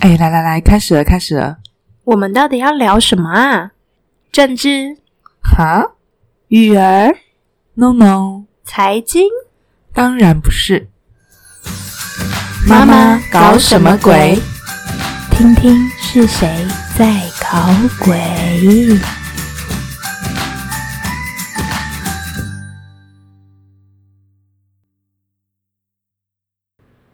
哎，来来来，开始了，开始了。我们到底要聊什么啊？政治、哈育儿、？No No，财经？当然不是。妈妈搞什么鬼？听听是谁在搞鬼。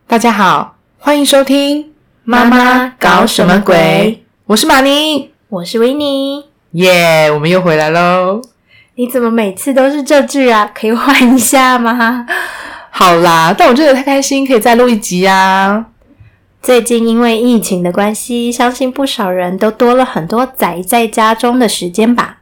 大家好，欢迎收听《妈妈搞什么鬼》，我是马尼，我是维尼。耶我们又回来喽。你怎么每次都是这句啊？可以换一下吗？好啦，但我真的太开心，可以再录一集啊。最近因为疫情的关系，相信不少人都多了很多宅在家中的时间吧。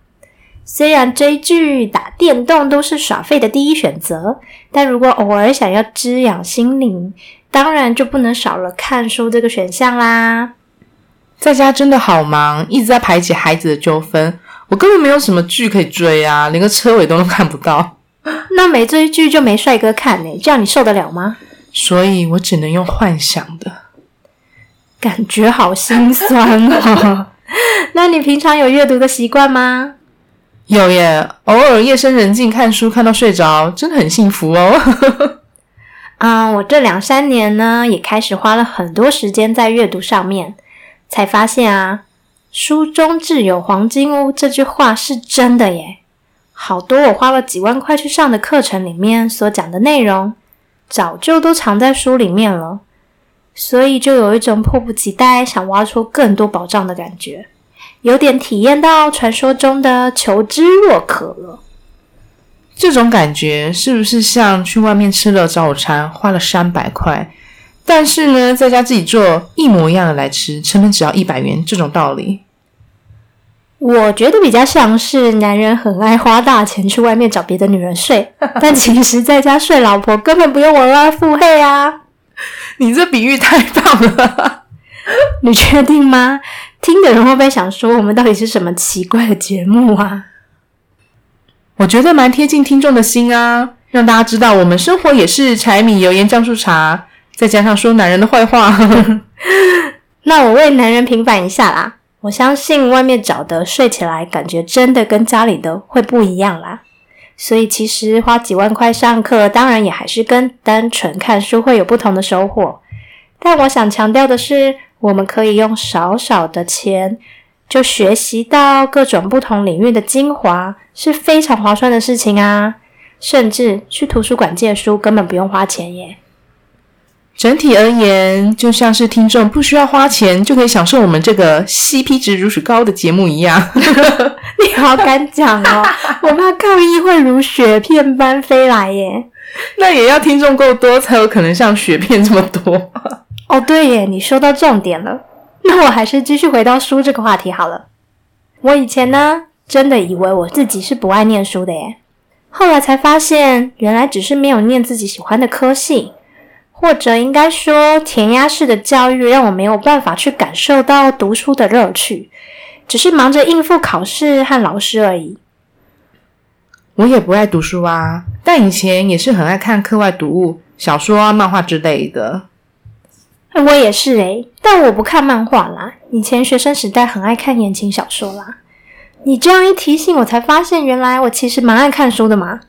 虽然追剧、打电动都是耍废的第一选择，但如果偶尔想要滋养心灵，当然就不能少了看书这个选项啦。在家真的好忙，一直在排解孩子的纠纷，我根本没有什么剧可以追啊，连个车尾灯都看不到，那没追剧就没帅哥看呢、这样你受得了吗？所以我只能用幻想的。感觉好心酸哦。那你平常有阅读的习惯吗？有耶，偶尔夜深人静看书看到睡着，真的很幸福哦。啊、我这两三年呢，也开始花了很多时间在阅读上面，才发现啊，“书中自有黄金屋”这句话是真的耶。好多我花了几万块去上的课程里面所讲的内容，早就都藏在书里面了，所以就有一种迫不及待想挖出更多宝藏的感觉，有点体验到传说中的求知若渴了。这种感觉是不是像去外面吃了早餐，花了三百块，但是呢，在家自己做一模一样的来吃，成本只要一百元这种道理？我觉得比较像是男人很爱花大钱去外面找别的女人睡，但其实在家睡老婆根本不用额外付费啊！你这比喻太棒了。你确定吗？听的人会不会想说我们到底是什么奇怪的节目啊？我觉得蛮贴近听众的心啊，让大家知道我们生活也是柴米油盐酱醋茶，再加上说男人的坏话。那我为男人平反一下啦，我相信外面找的睡起来感觉真的跟家里的会不一样啦。所以其实花几万块上课，当然也还是跟单纯看书会有不同的收获。但我想强调的是，我们可以用少少的钱就学习到各种不同领域的精华，是非常划算的事情啊！甚至去图书馆借书根本不用花钱耶。整体而言，就像是听众不需要花钱就可以享受我们这个 CP 值如此高的节目一样。你好敢讲哦！我怕抗议会如雪片般飞来耶。那也要听众够多，才有可能像雪片这么多。哦，对耶，你说到重点了。那我还是继续回到书这个话题好了。我以前呢，真的以为我自己是不爱念书的耶，后来才发现，原来只是没有念自己喜欢的科系，或者应该说填鸭式的教育让我没有办法去感受到读书的乐趣，只是忙着应付考试和老师而已。我也不爱读书啊，但以前也是很爱看课外读物、小说啊、漫画之类的。我也是诶，但我不看漫画啦。以前学生时代很爱看言情小说啦。你这样一提醒，我才发现原来我其实蛮爱看书的嘛。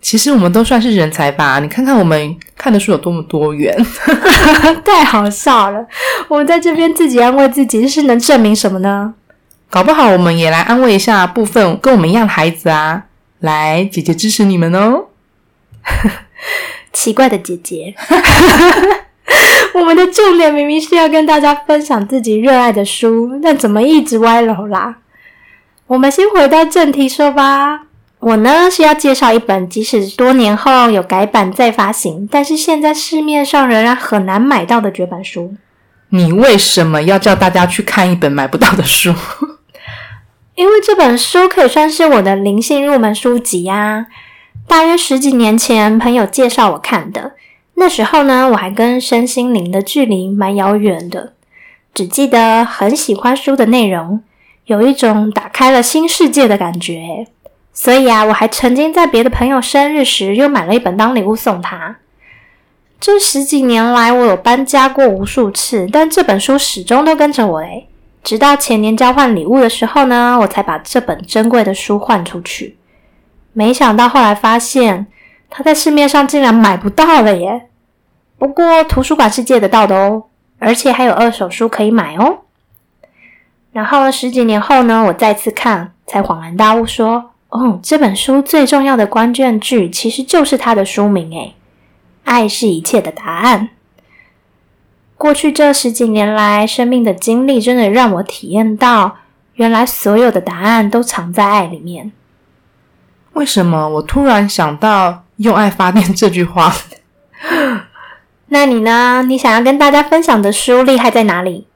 其实我们都算是人才吧？你看看我们看的书有多么多元。太好笑了！我们在这边自己安慰自己，是能证明什么呢？搞不好我们也来安慰一下部分跟我们一样的孩子啊！来，姐姐支持你们哦。奇怪的姐姐，我们的重点明明是要跟大家分享自己热爱的书，但怎么一直歪楼啦？我们先回到正题说吧。我呢是要介绍一本即使多年后有改版再发行，但是现在市面上仍然很难买到的绝版书。你为什么要叫大家去看一本买不到的书？因为这本书可以算是我的灵性入门书籍呀、大约十几年前，朋友介绍我看的。那时候呢，我还跟身心灵的距离蛮遥远的，只记得很喜欢书的内容，有一种打开了新世界的感觉。所以啊，我还曾经在别的朋友生日时又买了一本当礼物送他。这十几年来，我有搬家过无数次，但这本书始终都跟着我诶。直到前年交换礼物的时候呢，我才把这本珍贵的书换出去。没想到后来发现，它在市面上竟然买不到了耶！不过图书馆是借得到的哦，而且还有二手书可以买哦。然后十几年后呢，我再次看，才恍然大悟，说：“哦，这本书最重要的关键句其实就是它的书名，诶，爱是一切的答案。”过去这十几年来，生命的经历真的让我体验到，原来所有的答案都藏在爱里面。为什么我突然想到“用爱发电”这句话？那你呢？你想要跟大家分享的书厉害在哪里？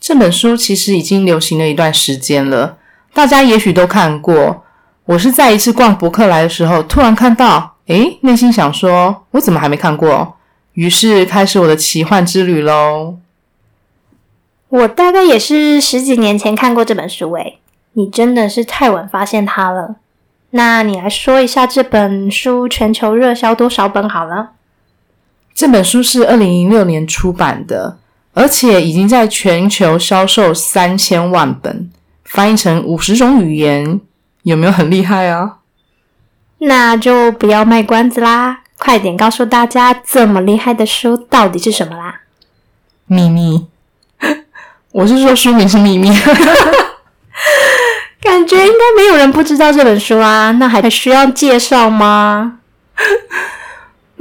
这本书其实已经流行了一段时间了，大家也许都看过。我是在一次逛博客来的时候，突然看到，诶，内心想说，我怎么还没看过？于是开始我的奇幻之旅喽。我大概也是十几年前看过这本书，诶，你真的是太晚发现它了。那你来说一下这本书全球热销多少本好了？这本书是二零零六年出版的。而且已经在全球销售三千万本，翻译成五十种语言，有没有很厉害啊？那就不要卖关子啦，快点告诉大家这么厉害的书到底是什么啦！秘密，我是说书名是秘密，感觉应该没有人不知道这本书啊，那还需要介绍吗？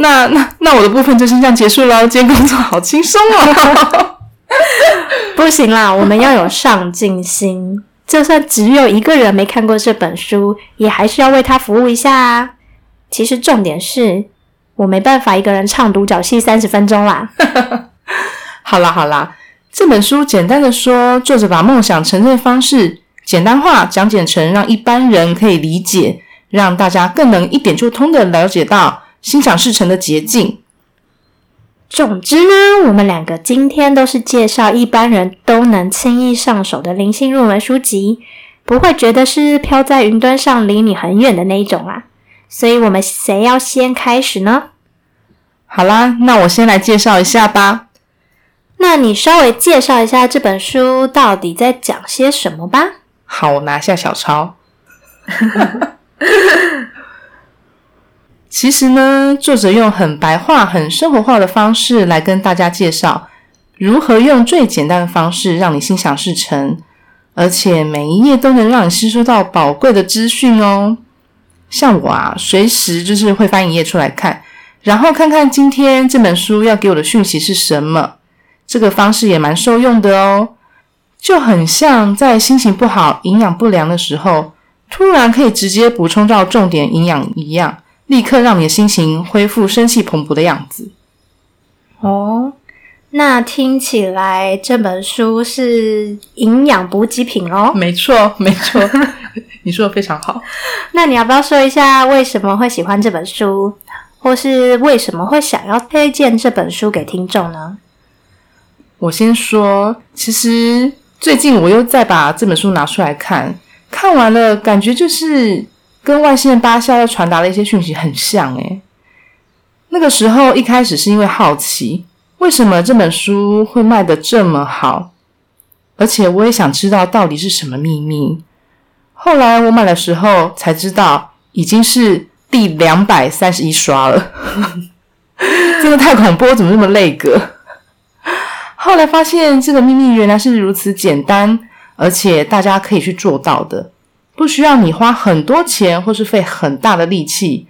那那那我的部分就先这样结束了。今天工作好轻松哦。不行啦，我们要有上进心。就算只有一个人没看过这本书，也还是要为他服务一下啊。其实重点是我没办法一个人唱独角戏三十分钟啦。好啦好啦，这本书简单的说，作者把梦想成真的方式简单化讲解成让一般人可以理解，让大家更能一点就通的了解到。心想事成的捷径。总之呢，我们两个今天都是介绍一般人都能轻易上手的灵性入门书籍，不会觉得是飘在云端上离你很远的那一种啊。所以，我们谁要先开始呢？好啦，那我先来介绍一下吧。那你稍微介绍一下这本书到底在讲些什么吧。好，我拿下小抄。其实呢，作者用很白话、很生活化的方式来跟大家介绍如何用最简单的方式让你心想事成，而且每一页都能让你吸收到宝贵的资讯哦。像我啊，随时就是会翻一页出来看，然后看看今天这本书要给我的讯息是什么。这个方式也蛮受用的哦，就很像在心情不好、营养不良的时候，突然可以直接补充到重点营养一样。立刻让你的心情恢复生气蓬勃的样子。哦，那听起来这本书是营养补给品哦。没错，没错，你说的非常好。那你要不要说一下为什么会喜欢这本书，或是为什么会想要推荐这本书给听众呢？我先说，其实最近我又再把这本书拿出来看，看完了，感觉就是。跟外星人八校要传达的一些讯息很像诶。那个时候一开始是因为好奇，为什么这本书会卖的这么好，而且我也想知道到底是什么秘密。后来我买的时候才知道，已经是第两百三十一刷了，真的太恐怖，怎么那么累格？后来发现这个秘密原来是如此简单，而且大家可以去做到的。不需要你花很多钱或是费很大的力气，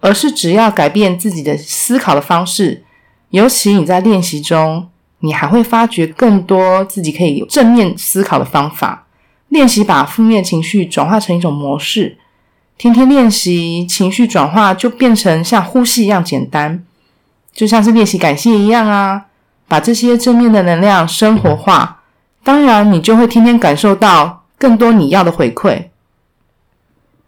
而是只要改变自己的思考的方式。尤其你在练习中，你还会发掘更多自己可以正面思考的方法。练习把负面情绪转化成一种模式，天天练习，情绪转化就变成像呼吸一样简单，就像是练习感谢一样啊！把这些正面的能量生活化，当然你就会天天感受到更多你要的回馈。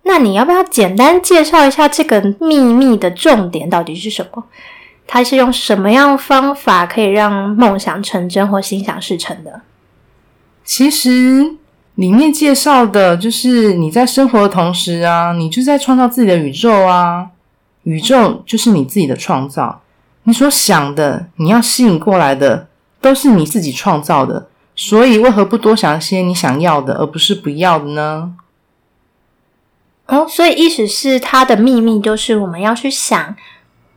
那你要不要简单介绍一下这个秘密的重点到底是什么？它是用什么样方法可以让梦想成真或心想事成的？其实里面介绍的就是你在生活的同时啊，你就在创造自己的宇宙啊，宇宙就是你自己的创造。你所想的，你要吸引过来的，都是你自己创造的。所以，为何不多想些你想要的，而不是不要的呢？哦，所以意思是，它的秘密就是我们要去想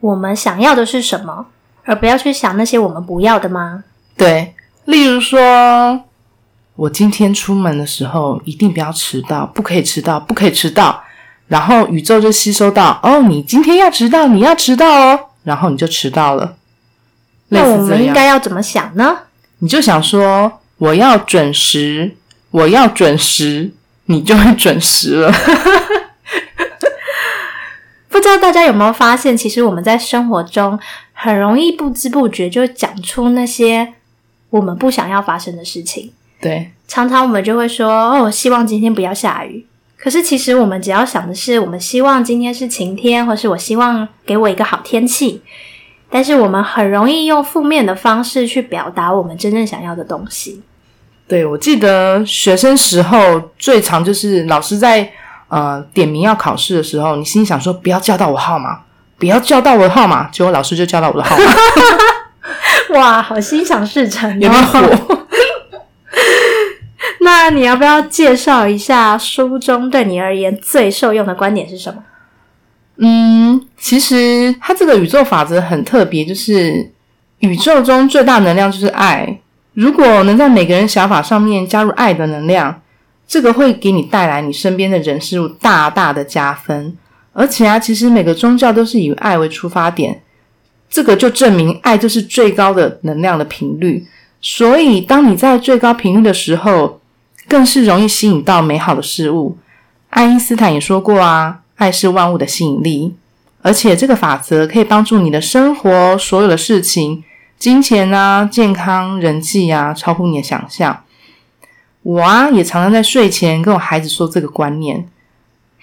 我们想要的是什么，而不要去想那些我们不要的吗？对，例如说，我今天出门的时候一定不要迟到，不可以迟到，不可以迟到。然后宇宙就吸收到，哦，你今天要迟到，你要迟到哦，然后你就迟到了。那我们应该要怎么想呢？你就想说，我要准时，我要准时，你就会准时了。道大家有没有发现，其实我们在生活中很容易不知不觉就讲出那些我们不想要发生的事情。对，常常我们就会说：“哦，希望今天不要下雨。”可是其实我们只要想的是，我们希望今天是晴天，或是我希望给我一个好天气。但是我们很容易用负面的方式去表达我们真正想要的东西。对，我记得学生时候最常就是老师在呃点名要考试的时候，你心想说不要叫到我号码，不要叫到我的号码，结果老师就叫到我的号码。哇，好心想事成，有没有火？那你要不要介绍一下书中对你而言最受用的观点是什么？嗯，其实它这个宇宙法则很特别，就是宇宙中最大能量就是爱。如果能在每个人想法上面加入爱的能量，这个会给你带来你身边的人事物大大的加分。而且啊，其实每个宗教都是以爱为出发点，这个就证明爱就是最高的能量的频率。所以，当你在最高频率的时候，更是容易吸引到美好的事物。爱因斯坦也说过啊。爱是万物的吸引力，而且这个法则可以帮助你的生活所有的事情，金钱啊、健康、人际啊，超乎你的想象。我啊，也常常在睡前跟我孩子说这个观念。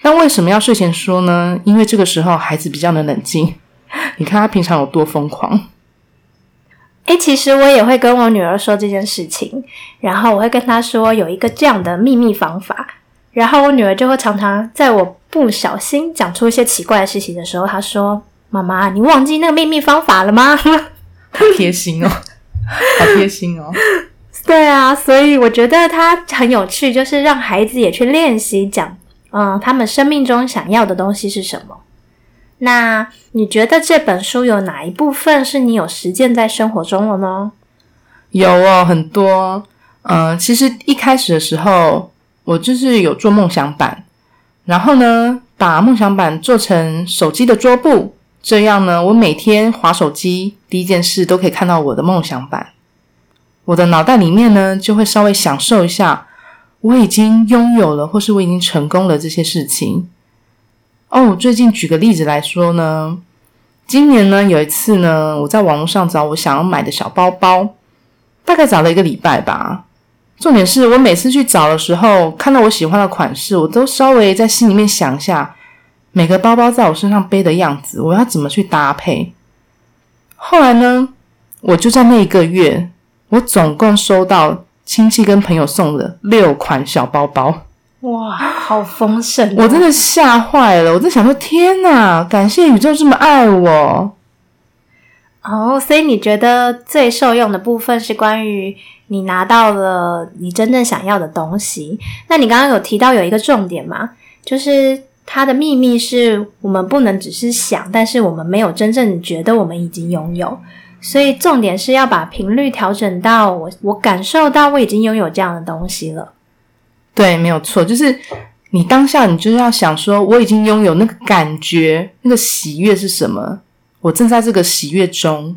但为什么要睡前说呢？因为这个时候孩子比较能冷静。你看他平常有多疯狂。诶，其实我也会跟我女儿说这件事情，然后我会跟她说有一个这样的秘密方法。然后我女儿就会常常在我不小心讲出一些奇怪的事情的时候，她说：“妈妈，你忘记那个秘密方法了吗？” 好贴心哦，好贴心哦。对啊，所以我觉得它很有趣，就是让孩子也去练习讲，嗯，他们生命中想要的东西是什么。那你觉得这本书有哪一部分是你有实践在生活中了呢？有哦，很多。嗯，其实一开始的时候。我就是有做梦想板，然后呢，把梦想板做成手机的桌布，这样呢，我每天划手机第一件事都可以看到我的梦想板。我的脑袋里面呢，就会稍微享受一下我已经拥有了，或是我已经成功了这些事情。哦，最近举个例子来说呢，今年呢有一次呢，我在网络上找我想要买的小包包，大概找了一个礼拜吧。重点是我每次去找的时候，看到我喜欢的款式，我都稍微在心里面想一下，每个包包在我身上背的样子，我要怎么去搭配。后来呢，我就在那一个月，我总共收到亲戚跟朋友送的六款小包包。哇，好丰盛！我真的吓坏了，我在想说，天哪，感谢宇宙这么爱我。哦，所以你觉得最受用的部分是关于你拿到了你真正想要的东西。那你刚刚有提到有一个重点嘛，就是它的秘密是我们不能只是想，但是我们没有真正觉得我们已经拥有。所以重点是要把频率调整到我我感受到我已经拥有这样的东西了。对，没有错，就是你当下你就是要想说我已经拥有那个感觉，那个喜悦是什么。我正在这个喜悦中，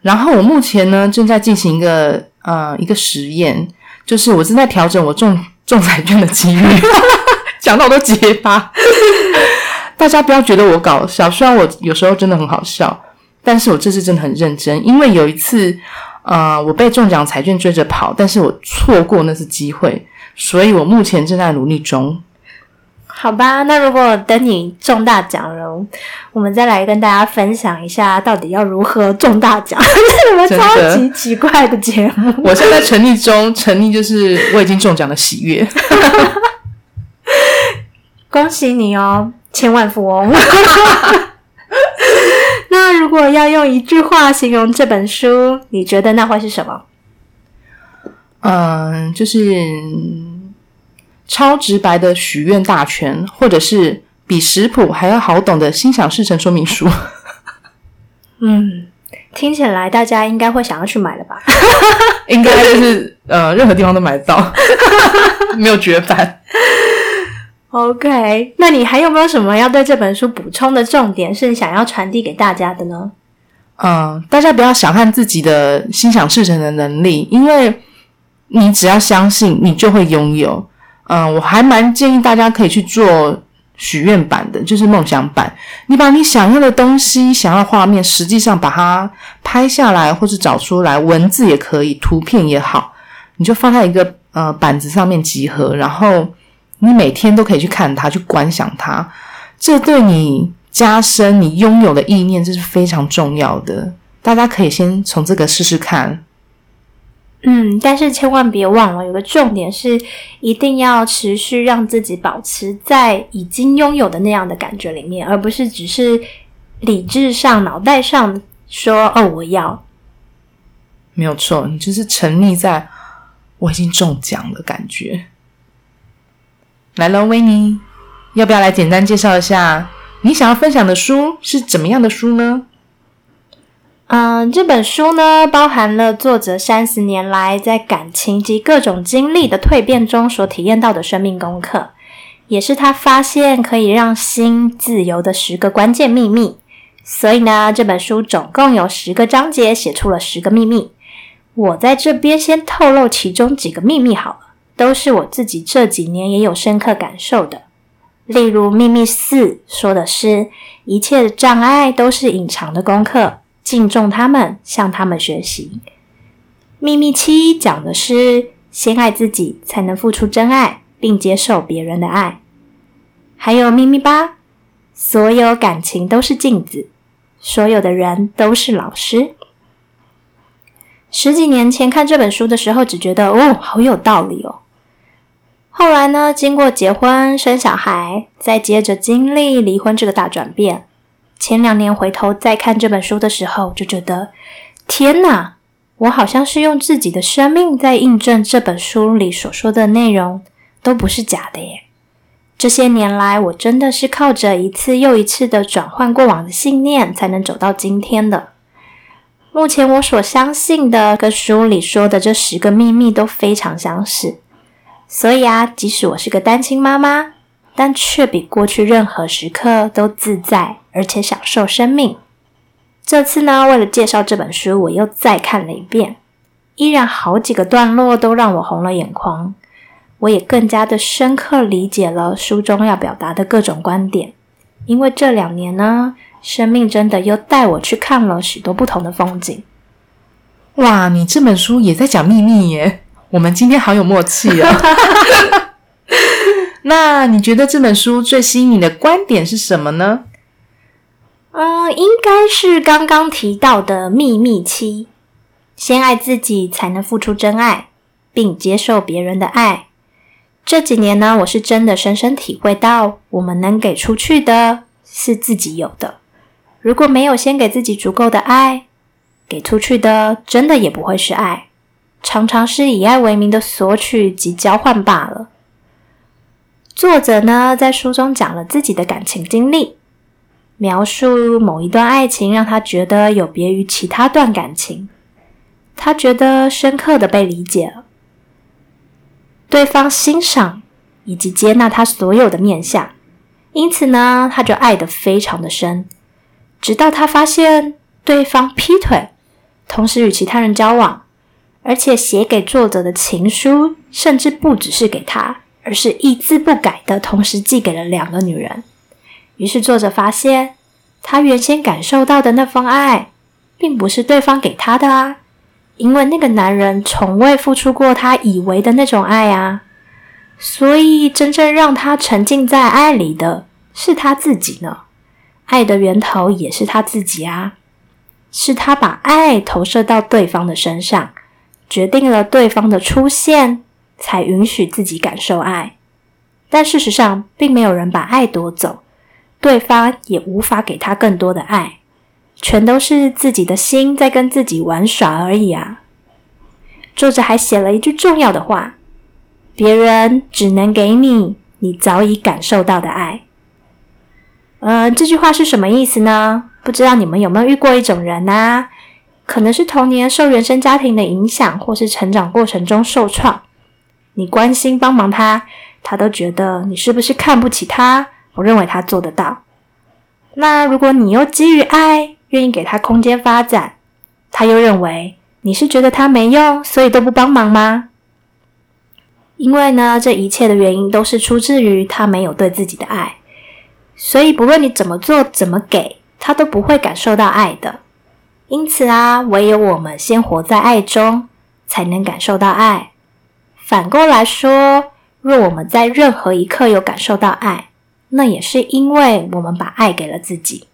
然后我目前呢正在进行一个呃一个实验，就是我正在调整我中 中彩券的几率，讲到我都结巴。大家不要觉得我搞笑，虽然我有时候真的很好笑，但是我这次真的很认真，因为有一次呃我被中奖彩券追着跑，但是我错过那次机会，所以我目前正在努力中。好吧，那如果等你中大奖了，我们再来跟大家分享一下，到底要如何中大奖？什么超级奇怪的节目？我现在成立中，成立就是我已经中奖的喜悦。恭喜你哦，千万富翁！那如如果要用一句话形容这本书，你觉得那会是什么？嗯，就是超直白的许愿大全，或者是比食谱还要好懂的心想事成说明书。嗯，听起来大家应该会想要去买了吧？应该就是呃，任何地方都买得到，没有绝版。OK，那你还有没有什么要对这本书补充的重点，是想要传递给大家的呢？嗯，大家不要小看自己的心想事成的能力，因为你只要相信，你就会拥有。嗯，我还蛮建议大家可以去做许愿版的，就是梦想版。你把你想要的东西、想要画面，实际上把它拍下来，或是找出来，文字也可以，图片也好，你就放在一个呃板子上面集合，然后你每天都可以去看它，去观想它。这对你加深你拥有的意念，这是非常重要的。大家可以先从这个试试看。嗯，但是千万别忘了，有个重点是，一定要持续让自己保持在已经拥有的那样的感觉里面，而不是只是理智上、脑袋上说“哦，我要没有错，你就是沉溺在我已经中奖的感觉。来了，维尼，要不要来简单介绍一下你想要分享的书是怎么样的书呢？”。嗯，这本书呢，包含了作者三十年来在感情及各种经历的蜕变中所体验到的生命功课，也是他发现可以让心自由的十个关键秘密。所以呢，这本书总共有十个章节，写出了十个秘密。我在这边先透露其中几个秘密好了，都是我自己这几年也有深刻感受的。例如，秘密四说的是，一切障碍都是隐藏的功课。敬重他们，向他们学习。秘密七讲的是先爱自己，才能付出真爱，并接受别人的爱。还有秘密八，所有感情都是镜子，所有的人都是老师。十几年前看这本书的时候，只觉得哦，好有道理哦。后来呢，经过结婚、生小孩，再接着经历离婚这个大转变。前两年回头再看这本书的时候，就觉得天哪，我好像是用自己的生命在印证这本书里所说的内容，都不是假的耶。这些年来，我真的是靠着一次又一次的转换过往的信念，才能走到今天的。目前我所相信的，跟书里说的这十个秘密都非常相似。所以啊，即使我是个单亲妈妈，但却比过去任何时刻都自在。而且享受生命。这次呢，为了介绍这本书，我又再看了一遍，依然好几个段落都让我红了眼眶。我也更加的深刻理解了书中要表达的各种观点。因为这两年呢，生命真的又带我去看了许多不同的风景。哇，你这本书也在讲秘密耶！我们今天好有默契啊！那你觉得这本书最吸引你的观点是什么呢？嗯，应该是刚刚提到的秘密期，先爱自己才能付出真爱，并接受别人的爱。这几年呢，我是真的深深体会到，我们能给出去的是自己有的。如果没有先给自己足够的爱，给出去的真的也不会是爱，常常是以爱为名的索取及交换罢了。作者呢，在书中讲了自己的感情经历。描述某一段爱情，让他觉得有别于其他段感情，他觉得深刻的被理解了，对方欣赏以及接纳他所有的面相，因此呢，他就爱得非常的深，直到他发现对方劈腿，同时与其他人交往，而且写给作者的情书，甚至不只是给他，而是一字不改的同时寄给了两个女人。于是作者发现，他原先感受到的那份爱，并不是对方给他的啊，因为那个男人从未付出过他以为的那种爱啊，所以真正让他沉浸在爱里的是他自己呢。爱的源头也是他自己啊，是他把爱投射到对方的身上，决定了对方的出现，才允许自己感受爱。但事实上，并没有人把爱夺走。对方也无法给他更多的爱，全都是自己的心在跟自己玩耍而已啊。作者还写了一句重要的话：别人只能给你你早已感受到的爱。呃，这句话是什么意思呢？不知道你们有没有遇过一种人呢？可能是童年受原生家庭的影响，或是成长过程中受创。你关心帮忙他，他都觉得你是不是看不起他？我认为他做得到。那如果你又基于爱，愿意给他空间发展，他又认为你是觉得他没用，所以都不帮忙吗？因为呢，这一切的原因都是出自于他没有对自己的爱，所以不论你怎么做、怎么给他，都不会感受到爱的。因此啊，唯有我们先活在爱中，才能感受到爱。反过来说，若我们在任何一刻有感受到爱，那也是因为我们把爱给了自己。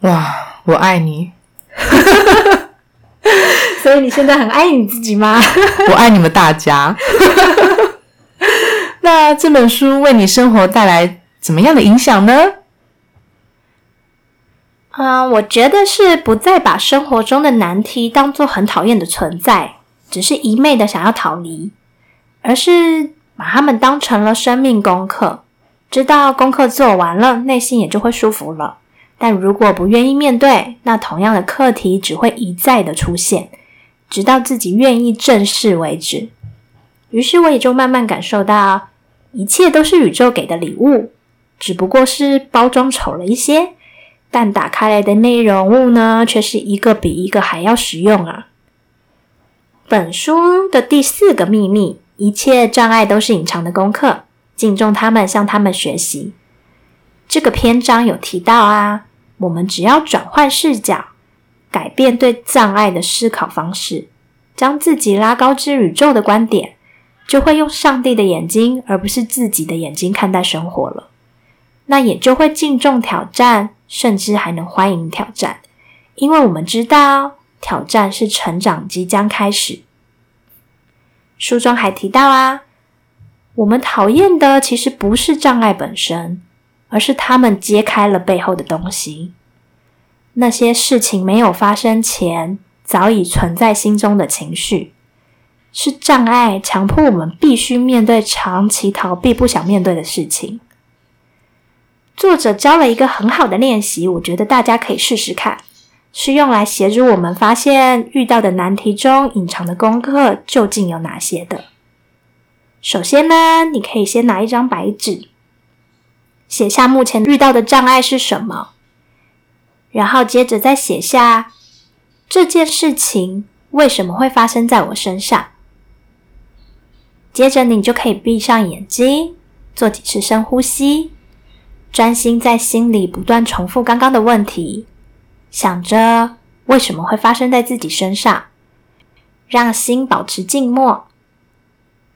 哇，我爱你！所以你现在很爱你自己吗？我爱你们大家。那这本书为你生活带来怎么样的影响呢？嗯，我觉得是不再把生活中的难题当做很讨厌的存在，只是一昧的想要逃离，而是把他们当成了生命功课。知道功课做完了，内心也就会舒服了。但如果不愿意面对，那同样的课题只会一再的出现，直到自己愿意正视为止。于是我也就慢慢感受到，一切都是宇宙给的礼物，只不过是包装丑了一些。但打开来的内容物呢，却是一个比一个还要实用啊！本书的第四个秘密：一切障碍都是隐藏的功课，敬重他们，向他们学习。这个篇章有提到啊，我们只要转换视角，改变对障碍的思考方式，将自己拉高至宇宙的观点，就会用上帝的眼睛，而不是自己的眼睛看待生活了。那也就会敬重挑战。甚至还能欢迎挑战，因为我们知道挑战是成长即将开始。书中还提到啊，我们讨厌的其实不是障碍本身，而是他们揭开了背后的东西。那些事情没有发生前早已存在心中的情绪，是障碍强迫我们必须面对长期逃避、不想面对的事情。作者教了一个很好的练习，我觉得大家可以试试看，是用来协助我们发现遇到的难题中隐藏的功课究竟有哪些的。首先呢，你可以先拿一张白纸，写下目前遇到的障碍是什么，然后接着再写下这件事情为什么会发生在我身上。接着你就可以闭上眼睛，做几次深呼吸。专心在心里不断重复刚刚的问题，想着为什么会发生在自己身上，让心保持静默，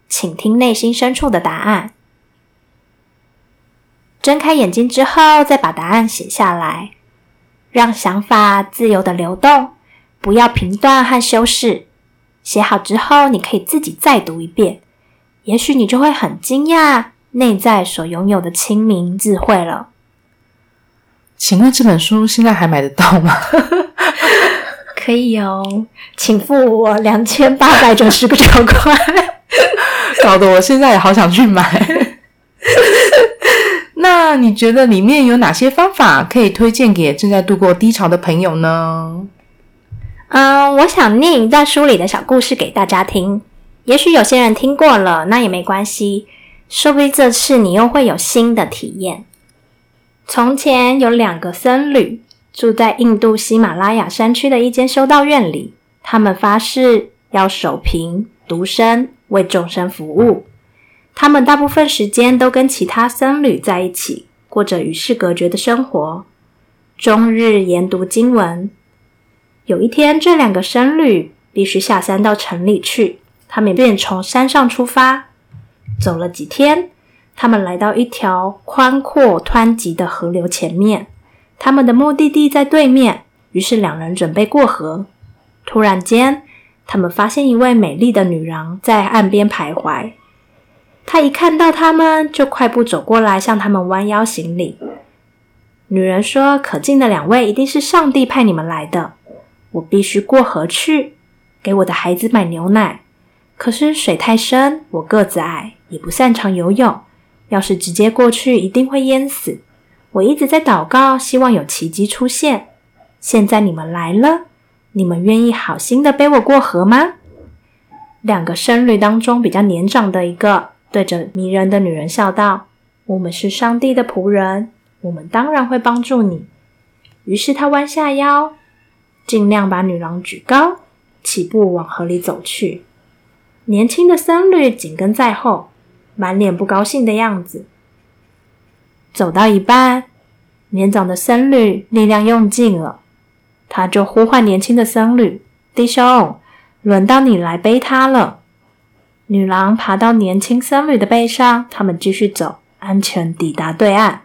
请听内心深处的答案。睁开眼睛之后，再把答案写下来，让想法自由的流动，不要评断和修饰。写好之后，你可以自己再读一遍，也许你就会很惊讶。内在所拥有的清明智慧了。请问这本书现在还买得到吗？可以哦，请付我两千八百九十个九块。搞得我现在也好想去买。那你觉得里面有哪些方法可以推荐给正在度过低潮的朋友呢？嗯，我想念一段书里的小故事给大家听。也许有些人听过了，那也没关系。说不定这次你又会有新的体验。从前有两个僧侣住在印度喜马拉雅山区的一间修道院里，他们发誓要守贫、独身，为众生服务。他们大部分时间都跟其他僧侣在一起，过着与世隔绝的生活，终日研读经文。有一天，这两个僧侣必须下山到城里去，他们便从山上出发。走了几天，他们来到一条宽阔湍急的河流前面。他们的目的地在对面，于是两人准备过河。突然间，他们发现一位美丽的女郎在岸边徘徊。她一看到他们，就快步走过来，向他们弯腰行礼。女人说：“可敬的两位，一定是上帝派你们来的。我必须过河去，给我的孩子买牛奶。可是水太深，我个子矮，也不擅长游泳。要是直接过去，一定会淹死。我一直在祷告，希望有奇迹出现。现在你们来了，你们愿意好心的背我过河吗？”两个僧侣当中比较年长的一个，对着迷人的女人笑道：“我们是上帝的仆人。”我们当然会帮助你。于是他弯下腰，尽量把女郎举高，起步往河里走去。年轻的僧侣紧跟在后，满脸不高兴的样子。走到一半，年长的僧侣力量用尽了，他就呼唤年轻的僧侣：“弟兄，轮到你来背他了。”女郎爬到年轻僧侣的背上，他们继续走，安全抵达对岸。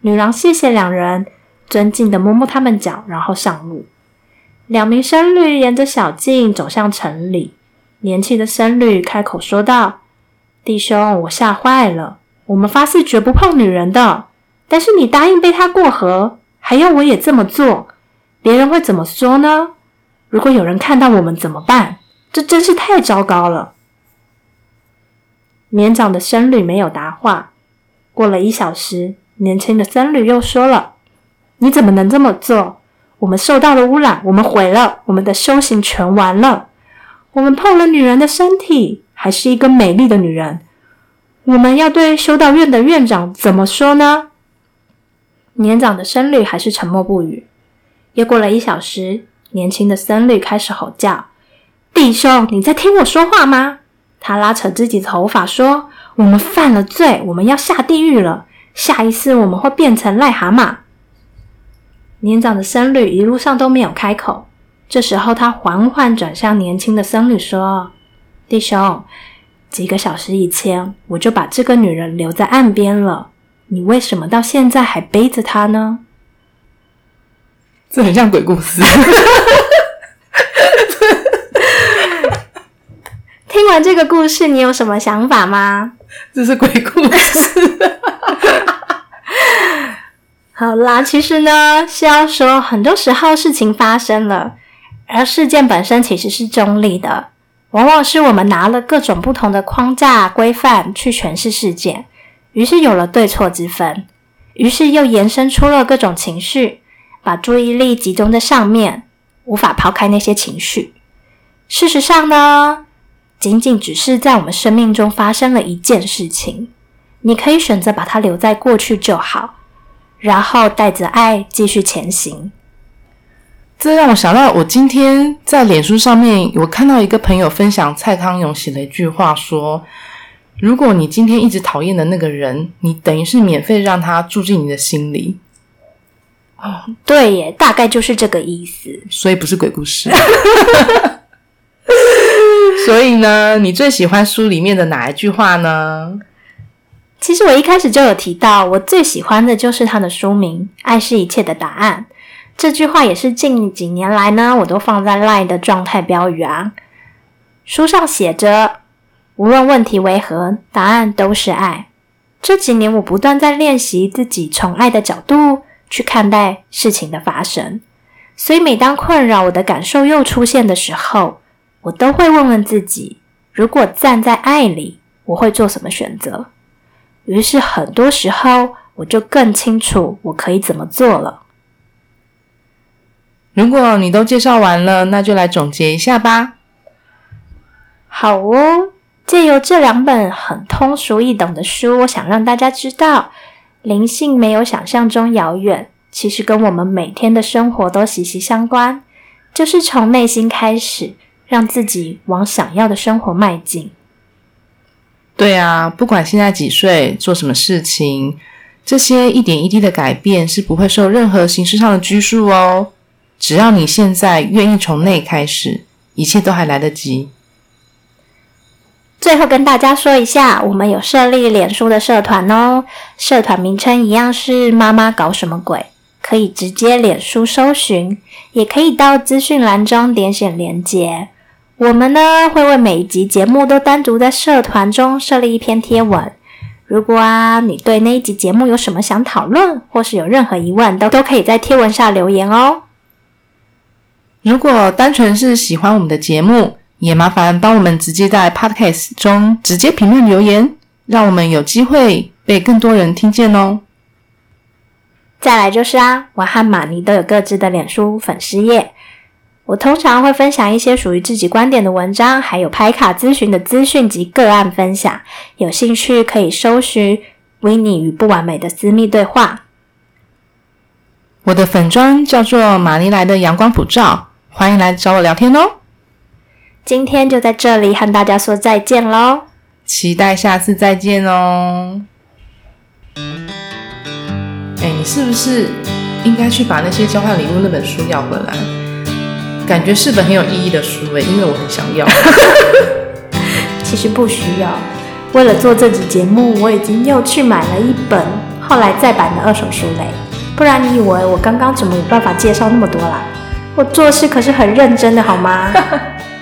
女郎谢谢两人，尊敬的摸摸他们脚，然后上路。两名僧侣沿着小径走向城里。年轻的僧侣开口说道：“弟兄，我吓坏了。我们发誓绝不碰女人的，但是你答应背她过河，还要我也这么做，别人会怎么说呢？如果有人看到我们怎么办？这真是太糟糕了。”年长的僧侣没有答话。过了一小时。年轻的僧侣又说了：“你怎么能这么做？我们受到了污染，我们毁了，我们的修行全完了。我们碰了女人的身体，还是一个美丽的女人。我们要对修道院的院长怎么说呢？”年长的僧侣还是沉默不语。又过了一小时，年轻的僧侣开始吼叫：“弟兄，你在听我说话吗？”他拉扯自己的头发说：“我们犯了罪，我们要下地狱了。”下一次我们会变成癞蛤蟆。年长的僧侣一路上都没有开口。这时候，他缓缓转向年轻的僧侣说：“弟兄，几个小时以前我就把这个女人留在岸边了。你为什么到现在还背着她呢？”这很像鬼故事。听完这个故事，你有什么想法吗？这是鬼故事。好啦，其实呢是要说，很多时候事情发生了，而事件本身其实是中立的，往往是我们拿了各种不同的框架规范去诠释事件，于是有了对错之分，于是又延伸出了各种情绪，把注意力集中在上面，无法抛开那些情绪。事实上呢，仅仅只是在我们生命中发生了一件事情，你可以选择把它留在过去就好。然后带着爱继续前行。这让我想到，我今天在脸书上面，我看到一个朋友分享蔡康永写了一句话，说：“如果你今天一直讨厌的那个人，你等于是免费让他住进你的心里。”哦，对耶，大概就是这个意思。所以不是鬼故事。所以呢，你最喜欢书里面的哪一句话呢？其实我一开始就有提到，我最喜欢的就是他的书名《爱是一切的答案》。这句话也是近几年来呢，我都放在 LINE 的状态标语啊。书上写着：“无论问题为何，答案都是爱。”这几年我不断在练习自己从爱的角度去看待事情的发生，所以每当困扰我的感受又出现的时候，我都会问问自己：如果站在爱里，我会做什么选择？于是，很多时候我就更清楚我可以怎么做了。如果你都介绍完了，那就来总结一下吧。好哦，借由这两本很通俗易懂的书，我想让大家知道，灵性没有想象中遥远，其实跟我们每天的生活都息息相关。就是从内心开始，让自己往想要的生活迈进。对啊，不管现在几岁，做什么事情，这些一点一滴的改变是不会受任何形式上的拘束哦。只要你现在愿意从内开始，一切都还来得及。最后跟大家说一下，我们有设立脸书的社团哦，社团名称一样是“妈妈搞什么鬼”，可以直接脸书搜寻，也可以到资讯栏中点选连接。我们呢会为每一集节目都单独在社团中设立一篇贴文，如果啊，你对那一集节目有什么想讨论，或是有任何疑问，都都可以在贴文下留言哦。如果单纯是喜欢我们的节目，也麻烦帮我们直接在 Podcast 中直接评论留言，让我们有机会被更多人听见哦。再来就是啊，我和玛尼都有各自的脸书粉丝页。我通常会分享一些属于自己观点的文章，还有拍卡咨询的资讯及个案分享。有兴趣可以搜寻“维尼与不完美的私密对话”。我的粉砖叫做玛尼来的阳光普照，欢迎来找我聊天哦。今天就在这里和大家说再见喽，期待下次再见哦。哎，你是不是应该去把那些交换礼物那本书要回来？感觉是本很有意义的书诶，因为我很想要。其实不需要，为了做这集节目，我已经又去买了一本后来再版的二手书嘞。不然你以为我刚刚怎么有办法介绍那么多啦？我做事可是很认真的，好吗？